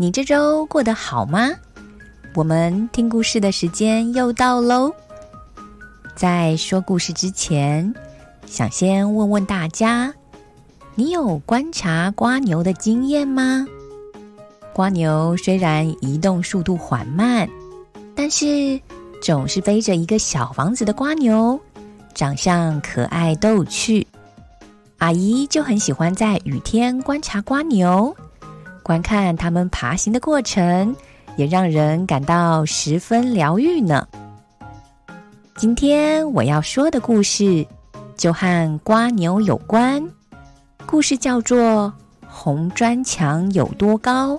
你这周过得好吗？我们听故事的时间又到喽。在说故事之前，想先问问大家：你有观察瓜牛的经验吗？瓜牛虽然移动速度缓慢，但是总是背着一个小房子的瓜牛。长相可爱逗趣，阿姨就很喜欢在雨天观察瓜牛，观看它们爬行的过程，也让人感到十分疗愈呢。今天我要说的故事就和瓜牛有关，故事叫做《红砖墙有多高》。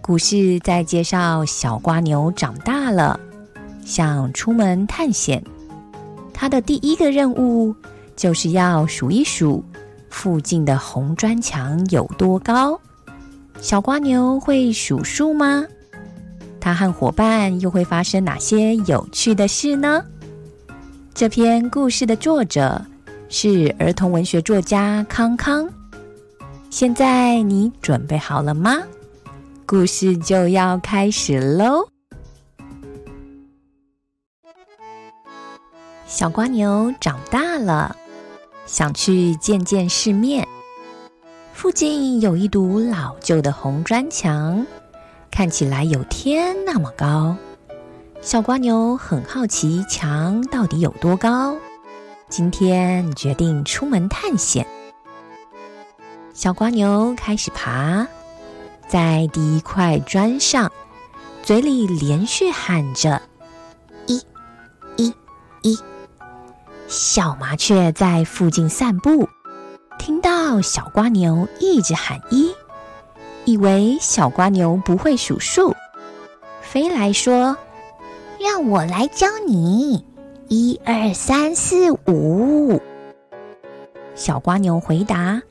故事在介绍小瓜牛长大了，想出门探险。他的第一个任务就是要数一数附近的红砖墙有多高。小瓜牛会数数吗？它和伙伴又会发生哪些有趣的事呢？这篇故事的作者是儿童文学作家康康。现在你准备好了吗？故事就要开始喽！小瓜牛长大了，想去见见世面。附近有一堵老旧的红砖墙，看起来有天那么高。小瓜牛很好奇墙到底有多高，今天决定出门探险。小瓜牛开始爬，在第一块砖上，嘴里连续喊着：“一，一，一。”小麻雀在附近散步，听到小瓜牛一直喊一，以为小瓜牛不会数数，飞来说：“让我来教你，一二三四五。”小瓜牛回答：“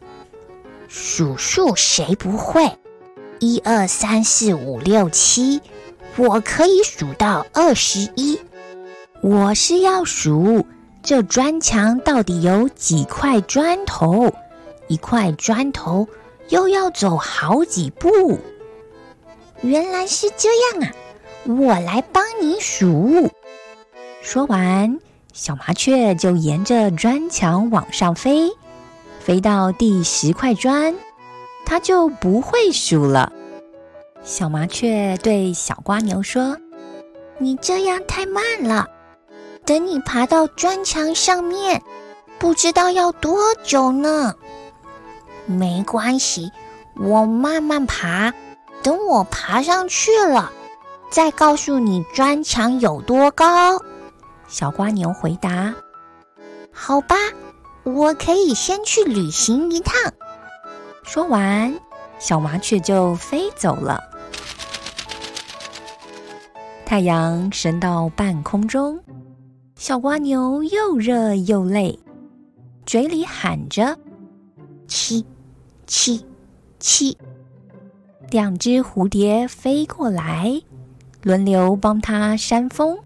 数数谁不会？一二三四五六七，我可以数到二十一。我是要数。”这砖墙到底有几块砖头？一块砖头又要走好几步。原来是这样啊！我来帮你数。说完，小麻雀就沿着砖墙往上飞，飞到第十块砖，它就不会数了。小麻雀对小瓜牛说：“你这样太慢了。”等你爬到砖墙上面，不知道要多久呢。没关系，我慢慢爬。等我爬上去了，再告诉你砖墙有多高。小瓜牛回答：“好吧，我可以先去旅行一趟。”说完，小麻雀就飞走了。太阳升到半空中。小蜗牛又热又累，嘴里喊着“七七七”。两只蝴蝶飞过来，轮流帮它扇风，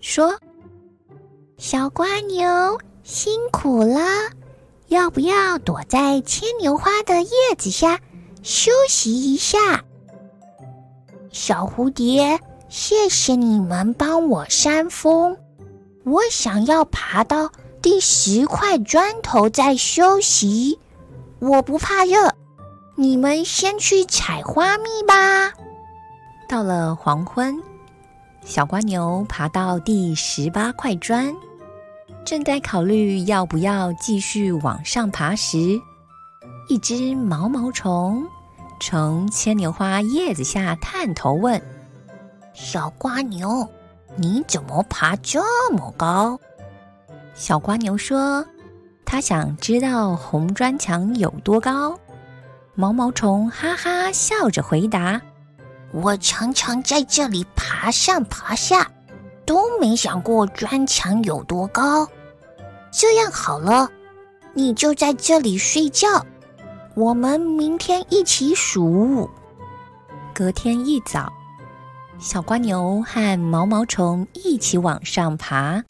说：“小蜗牛辛苦了，要不要躲在牵牛花的叶子下休息一下？”小蝴蝶，谢谢你们帮我扇风。我想要爬到第十块砖头再休息，我不怕热。你们先去采花蜜吧。到了黄昏，小瓜牛爬到第十八块砖，正在考虑要不要继续往上爬时，一只毛毛虫从牵牛花叶子下探头问：“小瓜牛。”你怎么爬这么高？小瓜牛说：“他想知道红砖墙有多高。”毛毛虫哈哈笑着回答：“我常常在这里爬上爬下，都没想过砖墙有多高。这样好了，你就在这里睡觉，我们明天一起数。隔天一早，小瓜牛和毛毛虫一起往上爬。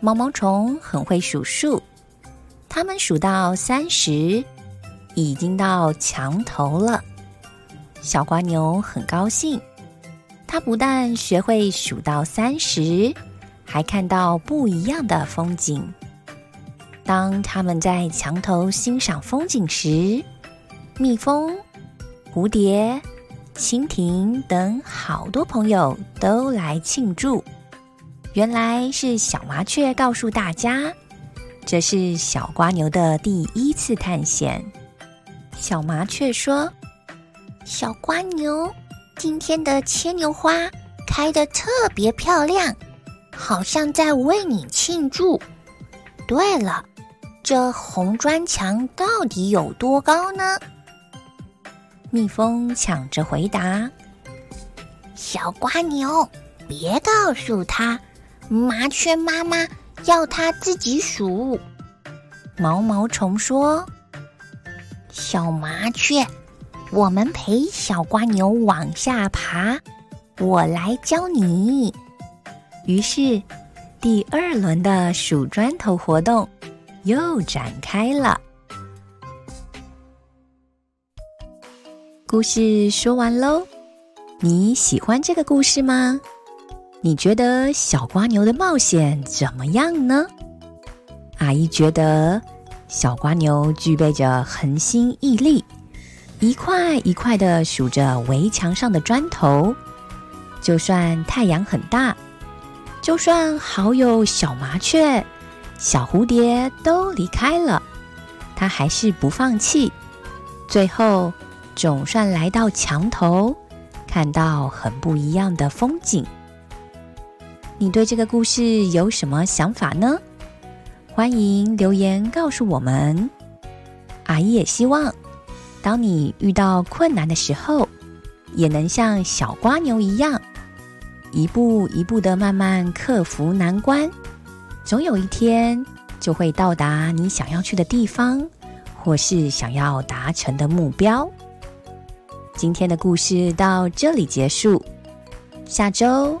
毛毛虫很会数数，他们数到三十，已经到墙头了。小瓜牛很高兴，它不但学会数到三十，还看到不一样的风景。当他们在墙头欣赏风景时，蜜蜂、蝴蝶、蜻蜓等好多朋友都来庆祝。原来是小麻雀告诉大家，这是小瓜牛的第一次探险。小麻雀说：“小瓜牛，今天的牵牛花开得特别漂亮，好像在为你庆祝。对了，这红砖墙到底有多高呢？”蜜蜂抢着回答：“小瓜牛，别告诉他。”麻雀妈妈要它自己数。毛毛虫说：“小麻雀，我们陪小瓜牛往下爬，我来教你。”于是，第二轮的数砖头活动又展开了。故事说完喽，你喜欢这个故事吗？你觉得小瓜牛的冒险怎么样呢？阿姨觉得小瓜牛具备着恒心毅力，一块一块的数着围墙上的砖头。就算太阳很大，就算好友小麻雀、小蝴蝶都离开了，它还是不放弃。最后，总算来到墙头，看到很不一样的风景。你对这个故事有什么想法呢？欢迎留言告诉我们。阿姨也希望，当你遇到困难的时候，也能像小瓜牛一样，一步一步的慢慢克服难关，总有一天就会到达你想要去的地方，或是想要达成的目标。今天的故事到这里结束，下周。